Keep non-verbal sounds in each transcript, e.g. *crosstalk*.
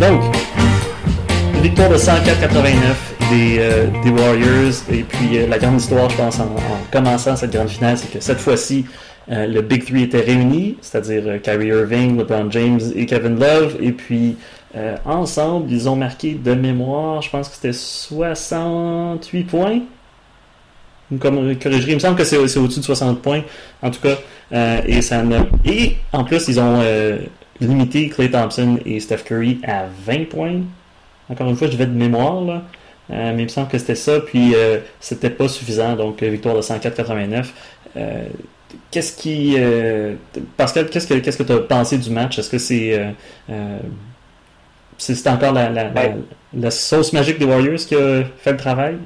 Donc, victoire de 104-89 des, euh, des, Warriors. Et puis, euh, la grande histoire, je pense, en, commençant cette grande finale, c'est que cette fois-ci, euh, le Big Three était réuni, c'est-à-dire Kyrie Irving, LeBron James et Kevin Love. Et puis, ensemble, ils ont marqué de mémoire, je pense que c'était 68 points. Comme corrigerie, il me semble que c'est au-dessus de 60 points, en tout cas. et, ça et en plus, ils ont limité Clay Thompson et Steph Curry à 20 points. Encore une fois, je vais de mémoire, là. Euh, mais il me semble que c'était ça, puis euh, c'était pas suffisant, donc euh, victoire de 104-89. qu'est-ce qui. Pascal, qu'est-ce que qu'est-ce que tu as pensé du match? Est-ce que c'est. c'est encore la, la, la, sauce magique des Warriors qui a fait le travail?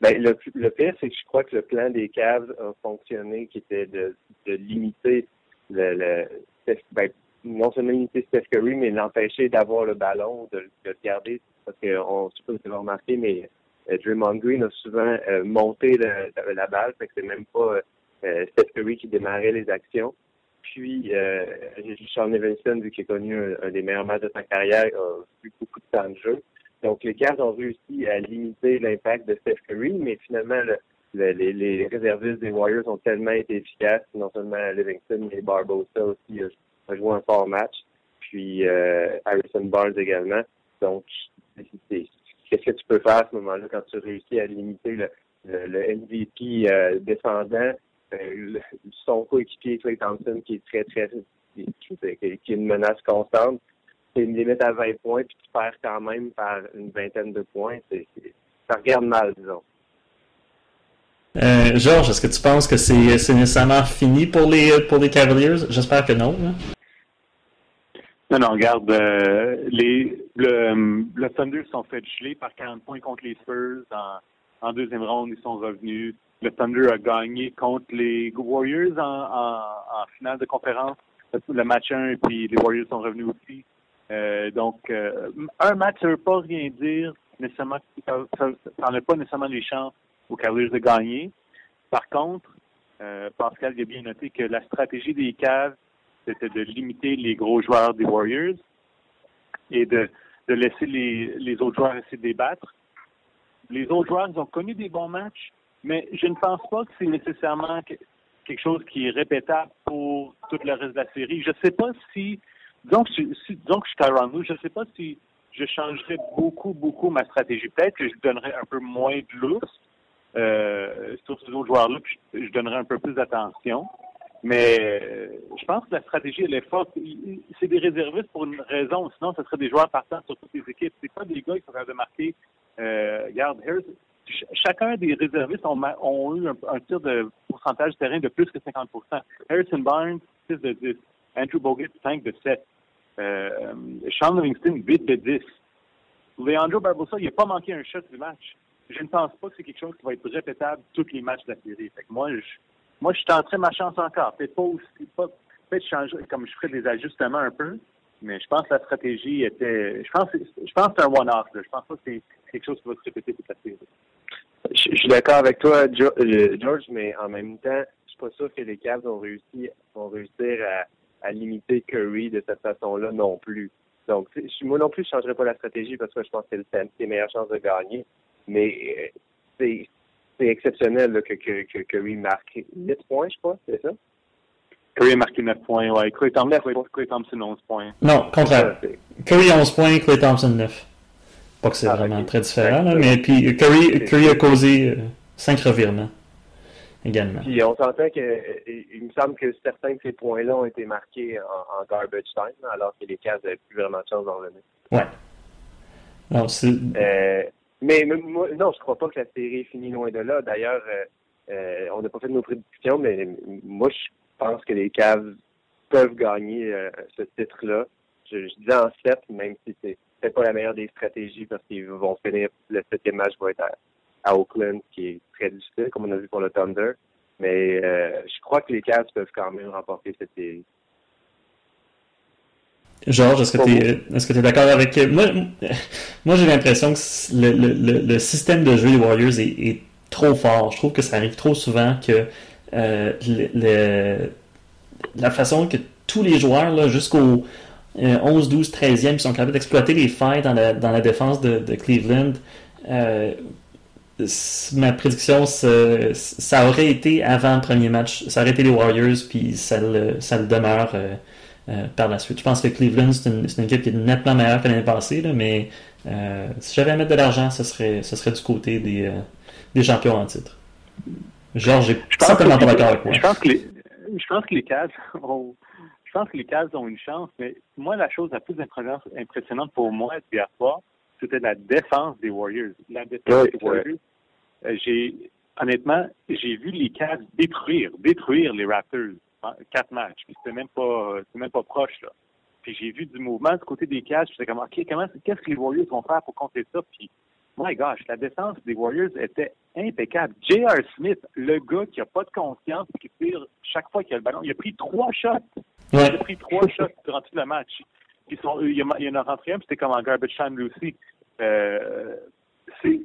Ben, le, le pire, c'est que je crois que le plan des Cavs a fonctionné, qui était de, de limiter le, le ben, non seulement limiter Steph Curry, mais l'empêcher d'avoir le ballon, de, le garder. Parce qu'on ne sais pas si vous avez remarqué, mais euh, Draymond Green a souvent euh, monté la balle, fait que c'est même pas euh, Steph Curry qui démarrait les actions. Puis, euh, Sean Evanson, vu qu'il a connu un, des meilleurs matchs de sa carrière, a eu beaucoup de temps de jeu. Donc, les Cavs ont réussi à limiter l'impact de Steph Curry, mais finalement, les, réservistes des Warriors ont tellement été efficaces, non seulement Livingston, mais Barbosa aussi joué un fort match. Puis euh, Harrison Barnes également. Donc, qu'est-ce que tu peux faire à ce moment-là quand tu réussis à limiter le, MVP euh, descendant, euh, son coéquipier Clay Thompson qui est très, très qui, est une menace constante. C'est une limite à 20 points, puis tu perds quand même par une vingtaine de points. Ça regarde mal, disons. Georges, est-ce que tu penses que c'est, nécessairement fini pour les, pour les Cavaliers? J'espère que non. Non, non, regarde, euh, les, le, le Thunder sont fait geler par 40 points contre les Spurs. En, en deuxième ronde, ils sont revenus. Le Thunder a gagné contre les Warriors en, en, en finale de conférence. Le match 1, et puis les Warriors sont revenus aussi. Euh, donc, euh, un match, ça ne veut pas rien dire nécessairement. Ça n'en pas nécessairement les chances aux Cavaliers de gagner. Par contre, euh, Pascal a bien noté que la stratégie des Cavs c'était de limiter les gros joueurs des Warriors et de, de laisser les, les autres joueurs essayer de débattre. Les autres joueurs, ils ont connu des bons matchs, mais je ne pense pas que c'est nécessairement quelque chose qui est répétable pour tout le reste de la série. Je ne sais pas si, donc, si, donc je suis Tyron je ne sais pas si je changerais beaucoup, beaucoup ma stratégie. Peut-être que je donnerais un peu moins de lousse euh, sur ces autres joueurs-là, puis je, donnerais un peu plus d'attention. Mais euh, je pense que la stratégie, elle est forte. C'est des réservistes pour une raison. Sinon, ce serait des joueurs partants sur toutes les équipes. C'est pas des gars qui sont capables de marquer. Euh, regarde, chacun des réservistes ont, ont eu un, tir de pourcentage de terrain de plus que 50% Harrison Barnes, 6 de 10. Andrew Bogut, 5 de 7. Euh, Sean Livingston, 8 de 10. Leandro Barbosa, il n'a pas manqué un shot du match. Je ne pense pas que c'est quelque chose qui va être répétable tous les matchs de la série. Fait que moi, je, moi, je tenterai ma chance encore. Peut-être pas aussi, peut-être changer, comme je ferais des ajustements un peu, mais je pense que la stratégie était, je pense, je pense que c'est un one-off, Je pense pas que c'est quelque chose qui va se répéter toute la série. Je, suis d'accord avec toi, euh, George, mais en même temps, je suis pas sûr que les Cavs vont réussir, vont réussir à, limiter Curry de cette façon-là non plus. Donc, moi non plus, je changerais pas la stratégie parce que je pense que c'est le les meilleures chances de gagner. Mais euh, c'est c'est exceptionnel là, que, que, que Curry marque 8 points, je crois, c'est ça? Curry a marqué 9 points, ouais. Clay Thompson, Clay Thompson 11 points. Non, contraire. Curry 11 points, Clay Thompson 9. Pas que c'est ah, vraiment très différent, là, mais puis Curry, Curry a causé 5 euh, revirements également. Puis on s'entend que euh, il me semble que certains de ces points-là ont été marqués en, garbage time, alors que les Cavs n'avaient plus vraiment de chance d'en revenir. Ouais. Non, c'est... Euh, mais, moi, non, je crois pas que la série est finie loin de là. D'ailleurs, euh, euh, on n'a pas fait nos prédictions, mais moi, je pense que les Cavs peuvent gagner euh, ce titre-là. Je, je, disais en 7, même si c'est peut pas la meilleure des stratégies parce qu'ils vont finir, le septième match va être à, Oakland, qui est très difficile, comme on a vu pour le Thunder. Mais je crois que les Cavs peuvent quand même remporter cette série. Georges, est-ce que tu es, d'accord avec moi Moi, j'ai l'impression que le, le, le, système de jeu des Warriors est, est, trop fort. Je trouve que ça arrive trop souvent que euh, le, la façon que tous les joueurs, jusqu'au 11, 12, 13e, ils sont capables d'exploiter les failles dans la, dans la défense de, de Cleveland. Euh, ma prédiction, ça aurait été avant le premier match, ça aurait été les Warriors, puis ça le, ça le demeure euh, par la suite. Je pense que Cleveland, c'est une, une, équipe qui est nettement meilleure que l'année passée, là, mais euh, si j'avais à mettre de l'argent, ce serait, ce serait du côté des, euh, des champions en titre. Georges, j'ai certainement pas d'accord avec moi. Je pense que les, je pense que les Cavs ont, je pense que les Cavs ont une chance, mais moi, la chose la plus impressionnante pour moi hier soir, c'était la défense des Warriors. La défense des Warriors, j'ai honnêtement, j'ai vu les Cavs détruire, détruire les Raptors quatre matchs. C'était même pas, c'était même pas proche là. Puis j'ai vu du mouvement du côté des Cavs. J'étais comme, ok, comment, qu'est-ce que les Warriors vont faire pour contrer ça? Puis, my gosh, la défense des Warriors était impeccable. J.R. Smith, le gars qui a pas de confiance, qui tire chaque fois qu'il a le ballon, il a pris trois shots. Il a pris trois shots durant tout le match. Ils sont, il, y en a rentré un, puis c'était comme en garbage time lui aussi. Euh, c'est,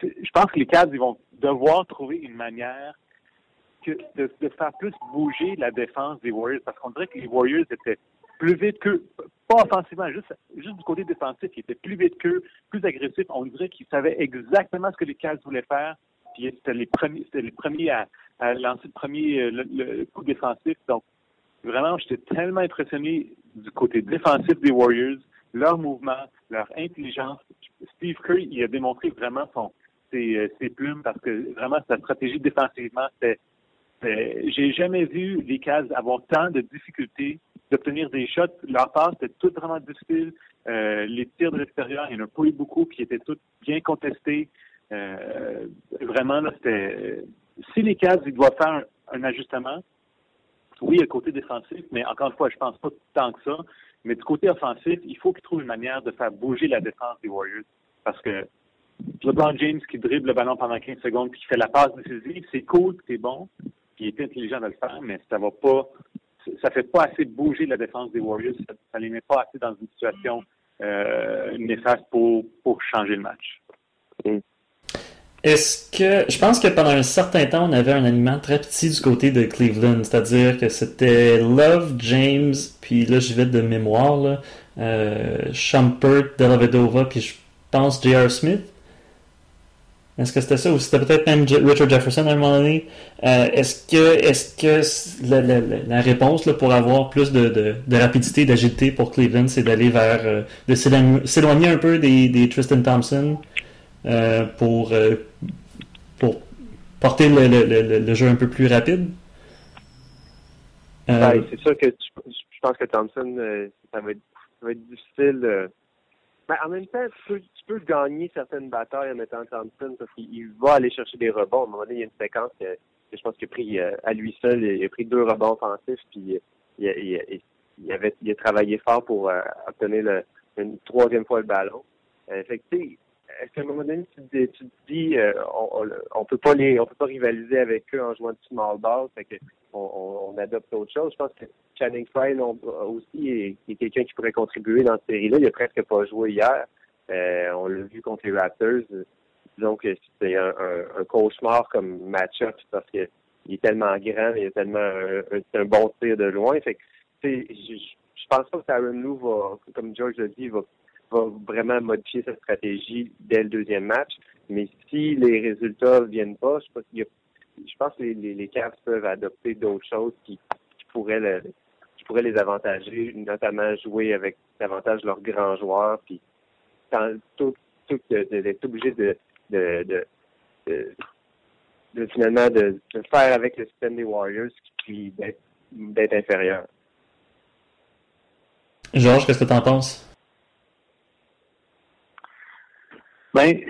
je pense que les Cavs, ils vont devoir trouver une manière que de, faire plus bouger la défense des Warriors, parce qu'on dirait que les Warriors étaient plus vite que pas offensivement, juste, juste du côté défensif, ils étaient plus vite qu'eux, plus agressifs. On dirait qu'ils savaient exactement ce que les Cavs voulaient faire, puis c'était les premiers, les premiers à, lancer le premier le, le coup défensif. Donc, vraiment, j'étais tellement impressionné du côté défensif des Warriors, leur mouvement, leur intelligence. Steve Kerr, il a démontré vraiment son, ses, euh, ses plumes parce que vraiment sa stratégie défensivement, c'était, j'ai jamais vu les Cavs avoir tant de difficultés d'obtenir des shots. Leur passe était tout vraiment difficile. Euh, les tirs de l'extérieur, il y en a pas eu beaucoup, qui étaient tous bien contestés. Euh, vraiment, là, c'était. Si les Cavs, ils doivent faire un, ajustement, oui, le côté défensif, mais encore une fois, je pense pas tant que ça. Mais du côté offensif, il faut qu'ils trouvent une manière de faire bouger la défense des Warriors. Parce que LeBron James qui dribble le ballon pendant 15 secondes puis qui fait la passe décisive, c'est cool, c'est bon, puis il est intelligent de le faire, mais ça va pas, ça fait pas assez bouger la défense des Warriors, ça, ça les met pas assez dans une situation euh, néfaste pour, changer le match. Est-ce que je pense que pendant un certain temps, on avait un aliment très petit du côté de Cleveland, c'est-à-dire que c'était Love, James, puis là je vais de mémoire, là, euh, Shumpert, puis je pense J.R. Smith. Est-ce que c'était ça ou c'était peut-être même Richard Jefferson à un moment donné? Euh, est-ce que est-ce que la, réponse là, pour avoir plus de, de, rapidité, d'agilité pour Cleveland, c'est d'aller vers euh, de s'éloigner un peu des, des Tristan Thompson euh, pour pour porter le, le, le, jeu un peu plus rapide? Ben, c'est sûr que je pense que Thompson, ça va être, ça va être difficile mais en même temps, tu peux, tu peux gagner certaines batailles en mettant Thompson parce qu'il va aller chercher des rebonds. À un moment donné, il y a une séquence que, je pense qu'il a pris euh, à lui seul, il a pris deux rebonds offensifs, puis il, il, il, avait, il a travaillé fort pour euh, obtenir le, une troisième fois le ballon. Euh, fait que, est-ce qu'à un moment donné, tu, tu te dis, euh, on, on, peut pas les, on peut pas rivaliser avec eux en jouant du small ball, fait que on, adopte autre chose. Je pense que Channing Frye aussi est, est quelqu'un qui pourrait contribuer dans cette série-là. Il a presque pas joué hier. Euh, on l'a vu contre les Raptors. Disons que c'était un, un, cauchemar comme match-up parce qu'il est tellement grand, il a tellement un, bon tir de loin. Fait que, je, je pense pas que Aaron Lou va, comme George l'a dit, va va vraiment modifier sa stratégie dès le deuxième match. Mais si les résultats ne viennent pas, je pense, je pense que les, les, Cavs peuvent adopter d'autres choses qui, qui pourraient le, qui pourraient les avantager, notamment jouer avec davantage leurs grands joueurs, puis tout, tout d'être obligé de, de, de, de, de finalement de, de, faire avec le système des Warriors, puis d'être inférieur. Georges, qu'est-ce que tu en penses? Ben,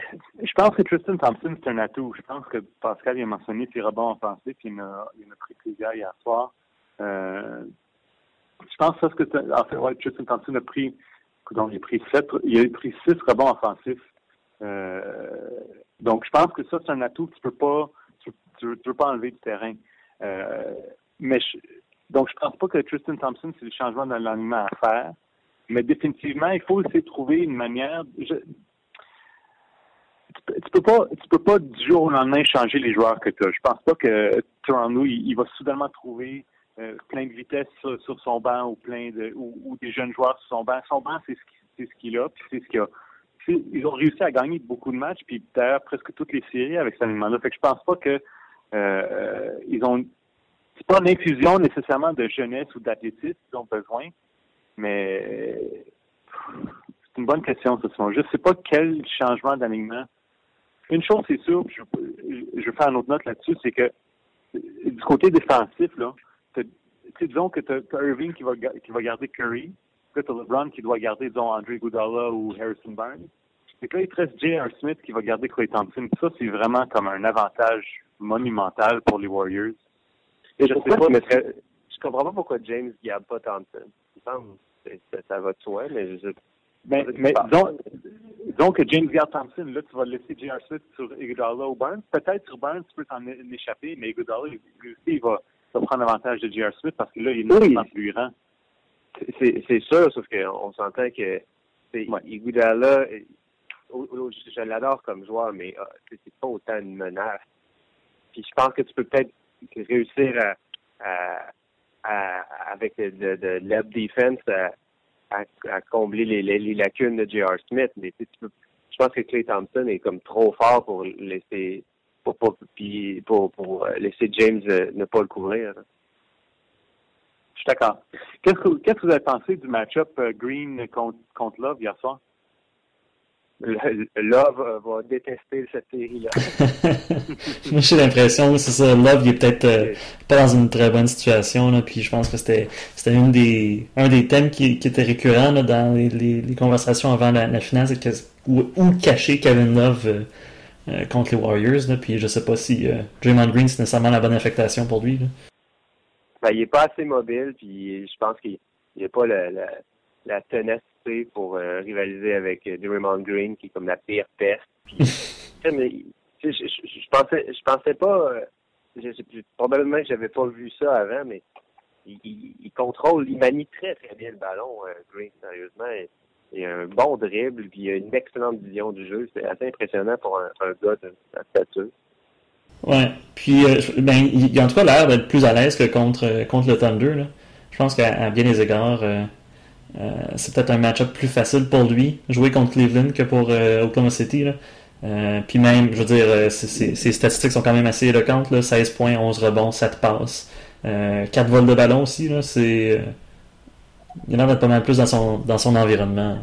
je pense que Tristan Thompson, c'est un atout. Je pense que Pascal a mentionné ses rebonds offensifs, il a, il a pris plusieurs hier soir. Euh, je pense que, que en fait, Tristan Thompson a pris, il a pris sept, il a pris six rebonds offensifs. Euh, donc, je pense que ça, c'est un atout que tu peux pas, tu, tu, tu pas enlever du terrain. Euh, mais je, donc, je pense pas que Tristan Thompson, c'est le changement dans l'aliment à faire. Mais définitivement, il faut essayer de trouver une manière. Tu peux pas tu peux pas du jour au lendemain changer les joueurs que tu as. Je pense pas que Toronto il, il va soudainement trouver euh, plein de vitesse sur, son banc ou plein de ou, des jeunes joueurs sur son banc. Son banc, c'est ce qu'il a, puis c'est ce qu'il a. Ils ont réussi à gagner beaucoup de matchs, puis d'ailleurs presque toutes les séries avec cet alignement-là. Fait que je pense pas que euh, ils ont c'est pas une infusion nécessairement de jeunesse ou d'athlétisme qu'ils ont besoin, mais c'est une bonne question, ce sont. Je sais pas quel changement d'alignement. Une chose, c'est sûr, je, je vais faire une autre note là-dessus, c'est que du côté défensif, là, disons que tu as, Irving qui va, qui va garder Curry, puis tu as LeBron qui doit garder, disons, Andre Goudala ou Harrison Barnes. Et là, il te reste J.R. Smith qui va garder Clay Thompson. Ça, c'est vraiment comme un avantage monumental pour les Warriors. Et je, sais pas, mais je comprends pas pourquoi James ne garde pas Thompson. Ça, ça va de soi, mais je, mais, mais disons, disons, que James garde Thompson, là, tu vas laisser J.R. Smith sur Iguodala ou Barnes. Peut-être sur Barnes, tu peux t'en échapper, mais Iguodala, lui aussi, il va, va prendre avantage de J.R. Smith parce que là, il est oui. plus grand. C'est sûr, sauf qu'on s'entend que ouais. Iguodala, je l'adore comme joueur, mais euh, c'est pas autant une menace. Puis je pense que tu peux peut-être réussir à, à, avec de, de, defense à, à, combler les, lacunes de J.R. Smith. Mais tu peux, je pense que Clay Thompson est comme trop fort pour laisser pour, pour, pour laisser James euh, ne pas le couvrir. Je suis d'accord. Qu'est-ce que, qu'est-ce que vous avez pensé du match-up euh, Green contre, contre Love hier soir? Love va détester cette série-là. *laughs* Moi, j'ai l'impression, c'est ça, Love, il est peut-être euh, pas dans une très bonne situation, là, puis je pense que c'était, c'était une des, un des thèmes qui, qui était récurrent là, dans les, les, conversations avant la, finale, c'est que, où, où, cacher Kevin Love euh, euh, contre les Warriors, là, puis je sais pas si Draymond Green, c'est nécessairement la bonne affectation pour lui. Là. Ben, il est pas assez mobile, puis je pense qu'il n'a pas la, la, la tenacité pour euh, rivaliser avec euh, Draymond Green, qui est comme la pire peste. *laughs* mais, je, je, pensais, je pensais pas, euh, je, probablement que j'avais pas vu ça avant, mais il, il, contrôle, il manie très très bien le ballon, Green, sérieusement. Il, a un bon dribble, puis il a une excellente vision du jeu. C'est assez impressionnant pour un, un gars de sa stature. Ouais, puis ben, il, a en tout cas l'air d'être plus à l'aise que contre, contre le Thunder. Là. Je pense qu'à bien des égards, euh, c'est peut-être un match-up plus facile pour lui, jouer contre Cleveland que pour euh, Oklahoma City. Euh, puis même, je veux dire, ses statistiques sont quand même assez éloquentes. Là, 16 points, 11 rebonds, 7 passes. 4 vols de ballon aussi. Là, c'est, il a l'air d'être pas mal plus dans son, dans son environnement.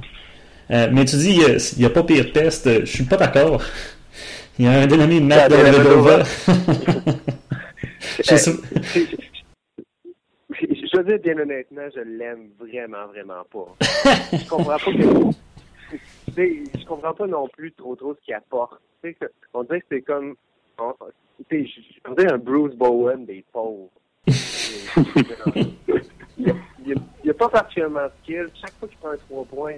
mais tu dis, il n'y a, pas pire test. Je suis pas d'accord. *laughs* Il y a un dénommé Matt Dellavedova. *laughs* je veux dire, bien honnêtement, je l'aime vraiment, vraiment pas. *laughs* je comprends pas que. je comprends pas non plus trop trop ce qu'il apporte. on dirait que c'est comme. On, on dirait un Bruce Bowen des pauvres. il n'a a pas particulièrement de skill. Chaque fois qu'il prend un 3 points,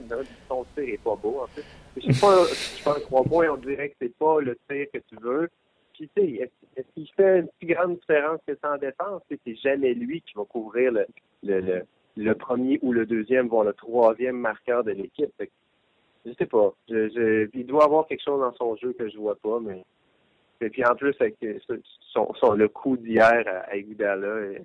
son tir est pas beau, en fait. Pas, si tu prends un 3 points, on dirait que c'est pas le tir que tu veux. Puis, tu sais, est-ce qu'il fait une si grande différence que ça en défense? C'est jamais lui qui va couvrir le, le, le, premier ou le deuxième, voire le troisième marqueur de l'équipe. Je sais pas. Je, il doit avoir quelque chose dans son jeu que je vois pas, mais. Et puis en plus, avec son, son le coup d'hier à Iguodala, ouais.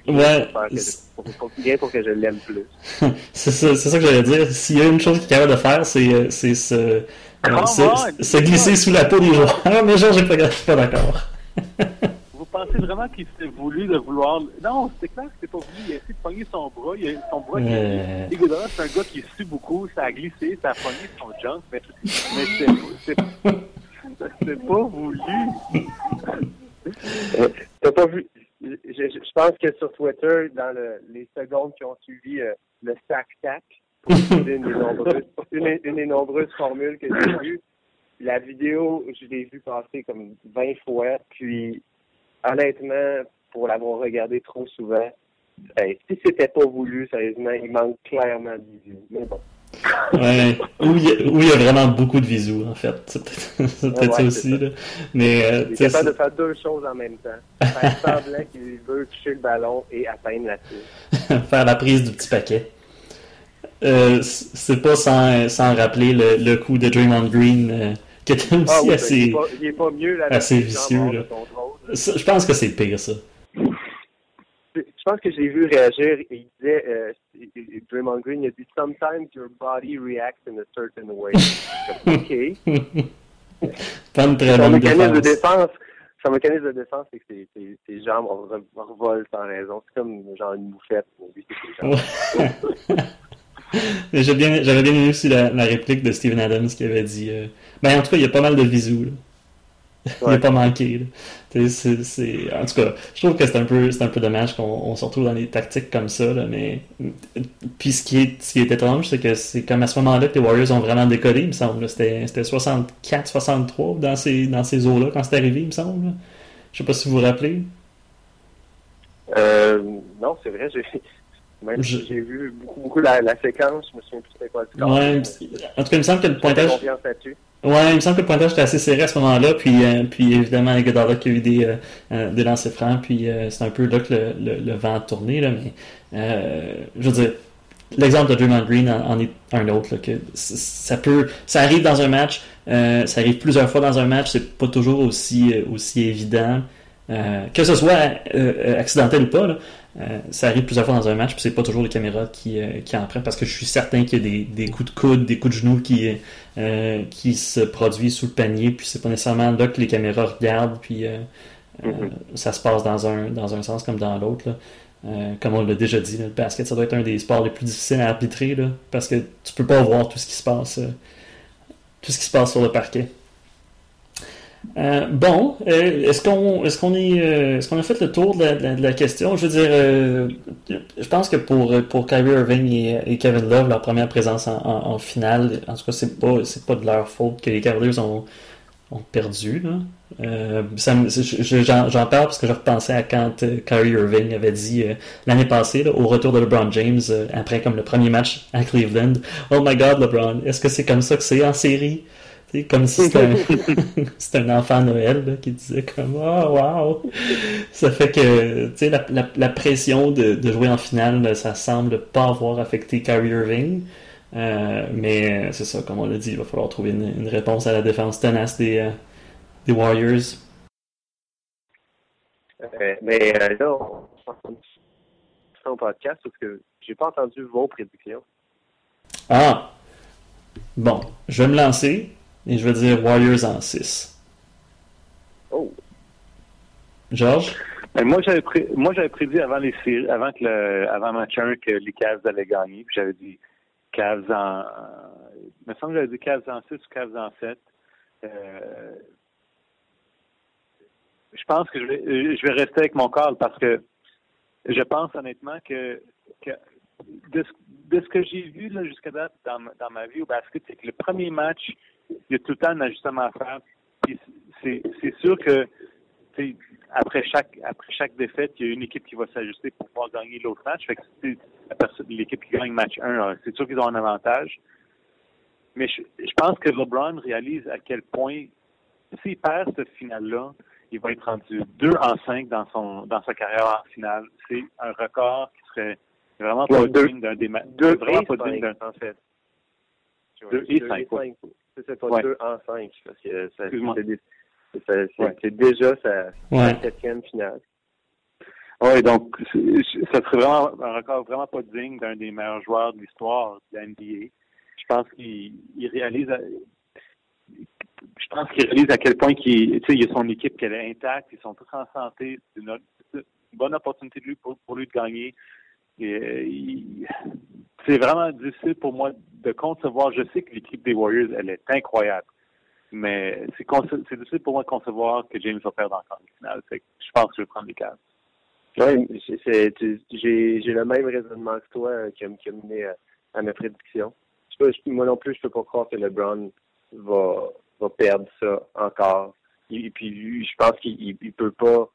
bien pour que je l'aime plus. *laughs* c'est ça, ça que j'allais dire. S'il y a une chose qu'il est capable de faire, c'est, c'est ce se glisser sous la peau des joueurs. *laughs* Ah, mais genre, j'ai pas, pas d'accord. *laughs* Vous pensez vraiment qu'il s'est voulu de vouloir. Non, c'est clair que c'est pas voulu. Il a essayé de pogner son bras. Il a... Son bras euh... c'est un gars qui sue beaucoup. Ça a glissé, ça a pogné son junk. Mais, mais c'est c'est pas voulu. T'as pas vu. Je, je, pense que sur Twitter, dans le, les secondes qui ont suivi euh, le une des nombreuses, une, des nombreuses formules que j'ai vues. La vidéo, je l'ai vue passer comme 20 fois, puis honnêtement, pour l'avoir regardé trop souvent, ben, si c'était pas voulu, sérieusement, il manque clairement de visu. Mais bon. Ouais, où il, y a, vraiment beaucoup de visu, en fait. C'est peut-être *laughs* ça aussi. Là. Mais, euh, il est capable de faire deux choses en même temps. Faire semblant qu'il veut toucher le ballon et atteindre la cible. *laughs* faire la prise du petit paquet. Euh, c'est pas sans, sans rappeler le, le, coup de Draymond Green euh, qui était aussi ah, oui, assez, il est pas, il est pas mieux, là, assez vicieux. Là. je pense que c'est pire, ça. je pense que j'ai vu réagir et il disait, euh, Draymond Green, il a dit Sometimes your body reacts in a certain way. *laughs* OK. Pas une très bonne mécanisme de défense. défense, son mécanisme de défense, c'est que ses, ses, ses jambes re- revolent sans raison. C'est comme genre une bouffette, mais lui, c'est ses jambes. *laughs* Ouais. *laughs* Mais j'ai bien- J'avais bien aimé aussi la, la réplique de Steven Adams qui avait dit euh, Ben, en tout cas, il y a pas mal de visous. Là. *laughs* Il n'a Ouais. pas manqué. En tout cas, je trouve que c'est un peu, un peu dommage qu'on on se retrouve dans des tactiques comme ça. Là, mais puis ce qui est, ce qui est étrange, c'est que c'est comme à ce moment-là que les Warriors ont vraiment décollé, il me semble. C'était c'était 64-63 dans ces, dans ces eaux-là quand c'est arrivé, il me semble. Je sais pas si vous vous rappelez. Euh, non, c'est vrai, j'ai même Je- si j'ai vu beaucoup, beaucoup la, la séquence, je me souviens plus c'était quoi score. Ouais, en tout cas, il me semble que le pointage. Ouais, il me semble que le pointage était assez serré à ce moment-là, puis, euh, puis évidemment, Iguodala qui a eu des, euh, euh, des lancers francs, puis euh, c'est un peu là que le, le, le vent a tourné, là, mais je veux dire, l'exemple de Draymond Green en, en est un autre, là, que ça peut, ça arrive dans un match, ça arrive plusieurs fois dans un match, c'est pas toujours aussi, aussi évident, que ce soit accidentel ou pas, là, euh, ça arrive plusieurs fois dans un match, puis c'est pas toujours les caméras qui, euh, qui en prennent, parce que je suis certain qu'il y a des, des coups de coude, des coups de genoux qui, euh, qui se produisent sous le panier, puis c'est pas nécessairement là que les caméras regardent, puis Mhm. ça se passe dans un, dans un sens comme dans l'autre. comme on l'a déjà dit, là, le basket, ça doit être un des sports les plus difficiles à arbitrer, là, parce que tu peux pas voir tout ce qui se passe, tout ce qui se passe sur le parquet. Euh, bon, euh, est-ce qu'on est euh, qu'on a fait le tour de la, question? Je veux dire, je pense que pour Kyrie Irving et, Kevin Love, leur première présence en, finale, en tout cas, c'est pas pas de leur faute que les Cavaliers ont perdu. J'en, parle parce que je repensais à quand Kyrie Irving avait dit l'année passée, au retour de LeBron James, après comme le premier match à Cleveland, Oh my God, LeBron, est-ce que c'est comme ça que c'est en série? Comme si c'était *laughs* un, *laughs* c'était un enfant Noël là, qui disait comme Oh wow! Ça fait que tu sais, la, la, la pression de, de jouer en finale, là, ça semble pas avoir affecté Kyrie Irving. Euh, mais euh, c'est ça, comme on l'a dit, il va falloir trouver une, une réponse à la défense tenace des, euh, des Warriors. Euh, mais euh, là, on on au podcast parce que j'ai pas entendu vos prédictions. Ah! Bon, je vais me lancer et je vais dire Warriors en 6. Oh, Georges? Ben, moi, j'avais pré- moi, j'avais prédit avant les séries, avant que le, avant match 1 que les Cavs allaient gagner. Puis j'avais dit Cavs en, il me semble que j'avais dit Cavs en 6 ou Cavs en 7. Euh, je pense que je vais, euh, je vais rester avec mon call parce que je pense honnêtement que, que de, ce, de ce que j'ai vu là, jusqu'à date dans, dans ma vie au basket, c'est que le premier match, il y a tout le temps un ajustement à faire. C'est, sûr que après chaque après chaque défaite, il y a une équipe qui va s'ajuster pour pouvoir gagner l'autre match. Fait que l'équipe qui gagne match 1, euh, c'est sûr qu'ils ont un avantage. Mais je, je pense que LeBron réalise à quel point s'il perd cette finale-là, il va être rendu 2 en 5 dans son dans sa carrière en finale. C'est un record qui serait vraiment pas Ouais, deux- digne d'un des ma- deux vraiment pas digne d'un en fait. Deux et cinq. C'est pas Ouais. deux en cinq, parce que ça- c'est Ouais. déjà sa Ouais. septième finale. Oui, donc ça serait vraiment un record vraiment pas digne d'un des meilleurs joueurs de l'histoire de la NBA. Je pense qu'il il réalise à- je pense qu'il réalise à quel point qu'il, il y a son équipe qu'elle est intacte, ils sont tous en santé, c'est une, bonne opportunité de lui pour, pour lui de gagner. Et, euh, il- c'est vraiment difficile pour moi de concevoir. Je sais que l'équipe des Warriors, elle est incroyable, mais c'est, difficile pour moi de concevoir que James va perdre encore une finale. Fait que je pense que je vais prendre les cases. Oui, j'ai j'ai le même raisonnement que toi euh, qui, a, qui mené à, à ma prédiction. Je peux, moi non plus, je peux pas croire que LeBron va, va perdre ça encore. Et, puis je pense qu'il il, il peut pas.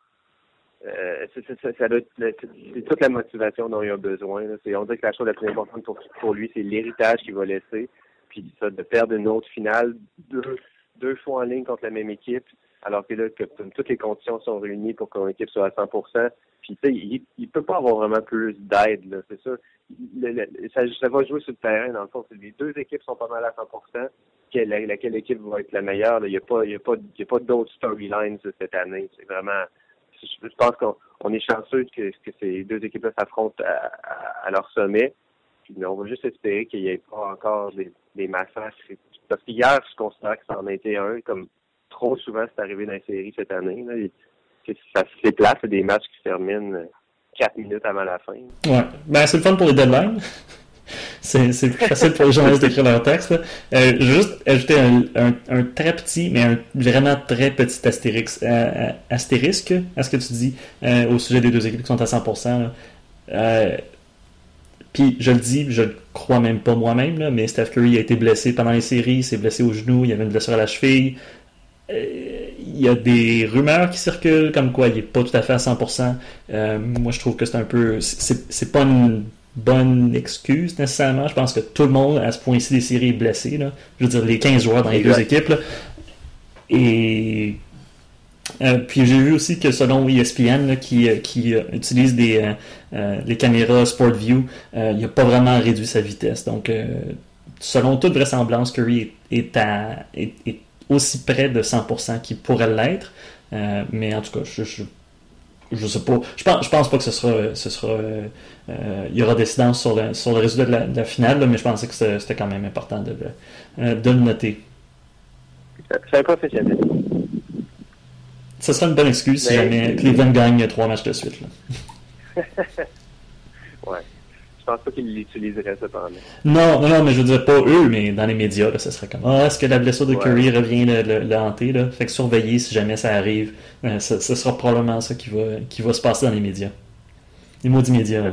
Euh, ça c'est toute la motivation dont il a besoin. On dirait que la chose la plus importante pour, lui, c'est l'héritage qu'il va laisser. Puis ça, de perdre une autre finale deux, fois en ligne contre la même équipe, alors que là, que toutes les conditions sont réunies pour que ton équipe soit à 100% puis, tu sais, il, il peut pas avoir vraiment plus d'aide, c'est ça. Ça. Va jouer sur le terrain, dans le fond. Les deux équipes sont pas mal à 100 quelle, la- laquelle équipe va être la meilleure. Il n'y a pas, a pas, a pas d'autres storylines cette année. C'est vraiment je pense qu'on est chanceux que, ces deux équipes-là s'affrontent à, leur sommet. On va juste espérer qu'il n'y ait pas encore des, des massacres. Parce qu'hier, je considère que ça en été un, comme trop souvent c'est arrivé dans la série cette année. Ça se déplace, des matchs qui terminent quatre minutes avant la fin. Ouais. Ben, c'est le fun pour les deadlines. C'est plus facile pour les journalistes d'écrire leur texte. Euh, juste ajouter un, très petit, mais un vraiment très petit astérix, euh, euh, astérisque à ce que tu dis au sujet des deux équipes qui sont à 100%. puis je le dis, je le crois même pas moi-même, mais Steph Curry a été blessé pendant les séries, s'est blessé au genou, il y avait une blessure à la cheville. Il y a des rumeurs qui circulent comme quoi il est pas tout à fait à 100%. moi, je trouve que c'est un peu, c'est pas une bonne excuse nécessairement. Je pense que tout le monde, à ce point-ci des séries, est blessé. Là. Je veux dire, les 15 joueurs dans les deux équipes. Et euh, puis j'ai vu aussi que selon ESPN qui, euh, qui euh, utilise des, les caméras Sport View, il n'a pas vraiment réduit sa vitesse. Donc selon toute vraisemblance, Curry est, à, est, aussi près de 100% qu'il pourrait l'être. mais en tout cas, je, je je sais pas. Je pense, je pense pas que ce sera, ce sera, euh, il y aura décidence sur le, sur le résultat de la, finale, mais je pensais que c'était quand même important de, euh, de le noter. C'est un professionnel. Ce sera une bonne excuse si jamais Cleveland gagne trois matchs de suite. *laughs* Je pense pas qu'ils l'utiliseraient cependant? Non, non, non, mais je veux dire pas eux, mais dans les médias, là, ce serait comme Ah, est-ce que la blessure de Curry revient le, le, hanter là? Fait que surveiller si jamais ça arrive. Euh, ce, sera probablement ça qui va, qui va se passer dans les médias. Les maudits médias. Là.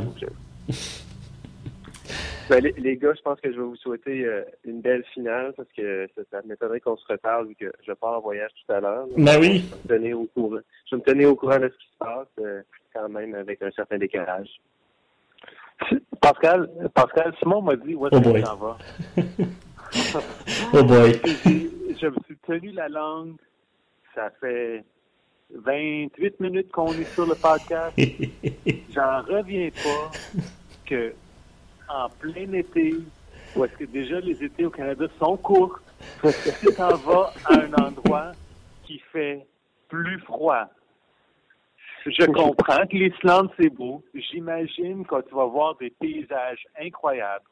Ben, les, gars, je pense que je vais vous souhaiter euh, une belle finale parce que ça, m'étonnerait qu'on se reparle vu que je pars en voyage tout à l'heure. Ben oui. Je vais, me tenir au courant. je me tenir au courant de ce qui se passe, euh, quand même avec un certain décalage. Pascal, Pascal, Simon m'a dit où est-ce oh que s'en va. *laughs* oh boy. *laughs* Je me suis tenu la langue. Ça fait 28 minutes qu'on est sur le podcast. *laughs* J'en reviens pas que en plein été, où est-ce que déjà les étés au Canada sont courts, tu t'en vas à un endroit qui fait plus froid, je comprends que l'Islande, c'est beau. J'imagine que tu vas voir des paysages incroyables.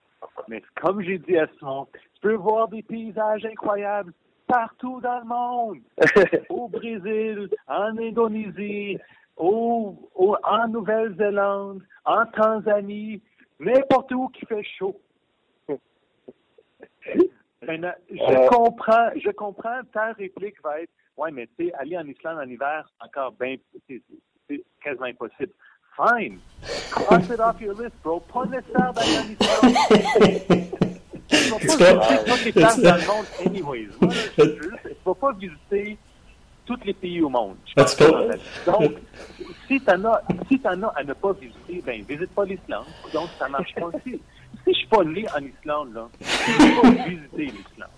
Mais comme j'ai dit à Simon, tu peux voir des paysages incroyables partout dans le monde. *laughs* au Brésil, en Indonésie, au, en Nouvelle-Zélande, en Tanzanie, n'importe où qui fait chaud. je euh. comprends, je comprends, ta réplique va être, ouais, mais tu sais, aller en Islande en hiver, encore bien, quasiment impossible. Fine. Cross it off your list, bro. Pas nécessaire d'aller en. Tu vas *laughs* pas visiter toutes les places dans le monde, anyways. *laughs* Tu vas pas visiter tous les pays au monde. Donc, si t'en as, si en as à ne pas visiter, ben, visite pas l'Islande. Donc, ça marche pas aussi. Si je suis pas né en Islande, là, je vais pas visiter l'Islande.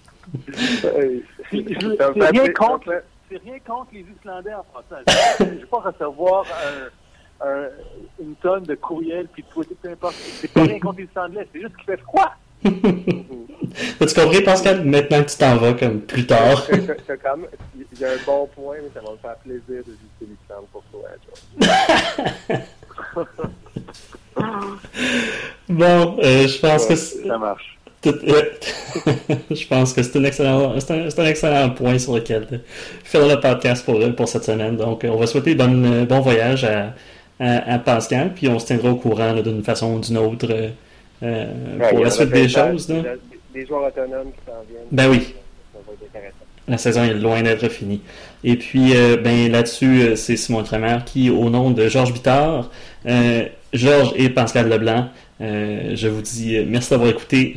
C'est rien contre c'est rien contre les Islandais en français. Je ne vais pas recevoir une tonne de courriels puis de Twitter, peu importe. C'est pas rien contre les Islandais, c'est juste qu'il fait froid. *laughs* As-tu compris, Pascal? Maintenant que tu t'en vas comme plus tard. Il y a un bon point, mais ça va me faire plaisir de visiter l'Islande pour toi, *laughs* bon, euh, je pense que ça marche. *laughs* je pense que c'est un, excellent, c'est un, excellent point sur lequel faire le podcast pour, pour cette semaine. Donc, on va souhaiter bon, bon voyage à, à, Pascal, puis on se tiendra au courant d'une façon ou d'une autre euh, pour la suite des choses. Des joueurs autonomes qui s'en viennent. Ben oui. La saison est loin d'être finie. Et puis, euh, ben là-dessus, euh, c'est Simon Tremère qui, au nom de Georges Bittard, Georges et Pascal Leblanc, je vous dis merci d'avoir écouté